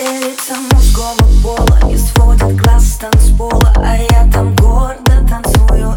Шевелится мужского пола Не сводит глаз с танцпола А я там гордо танцую.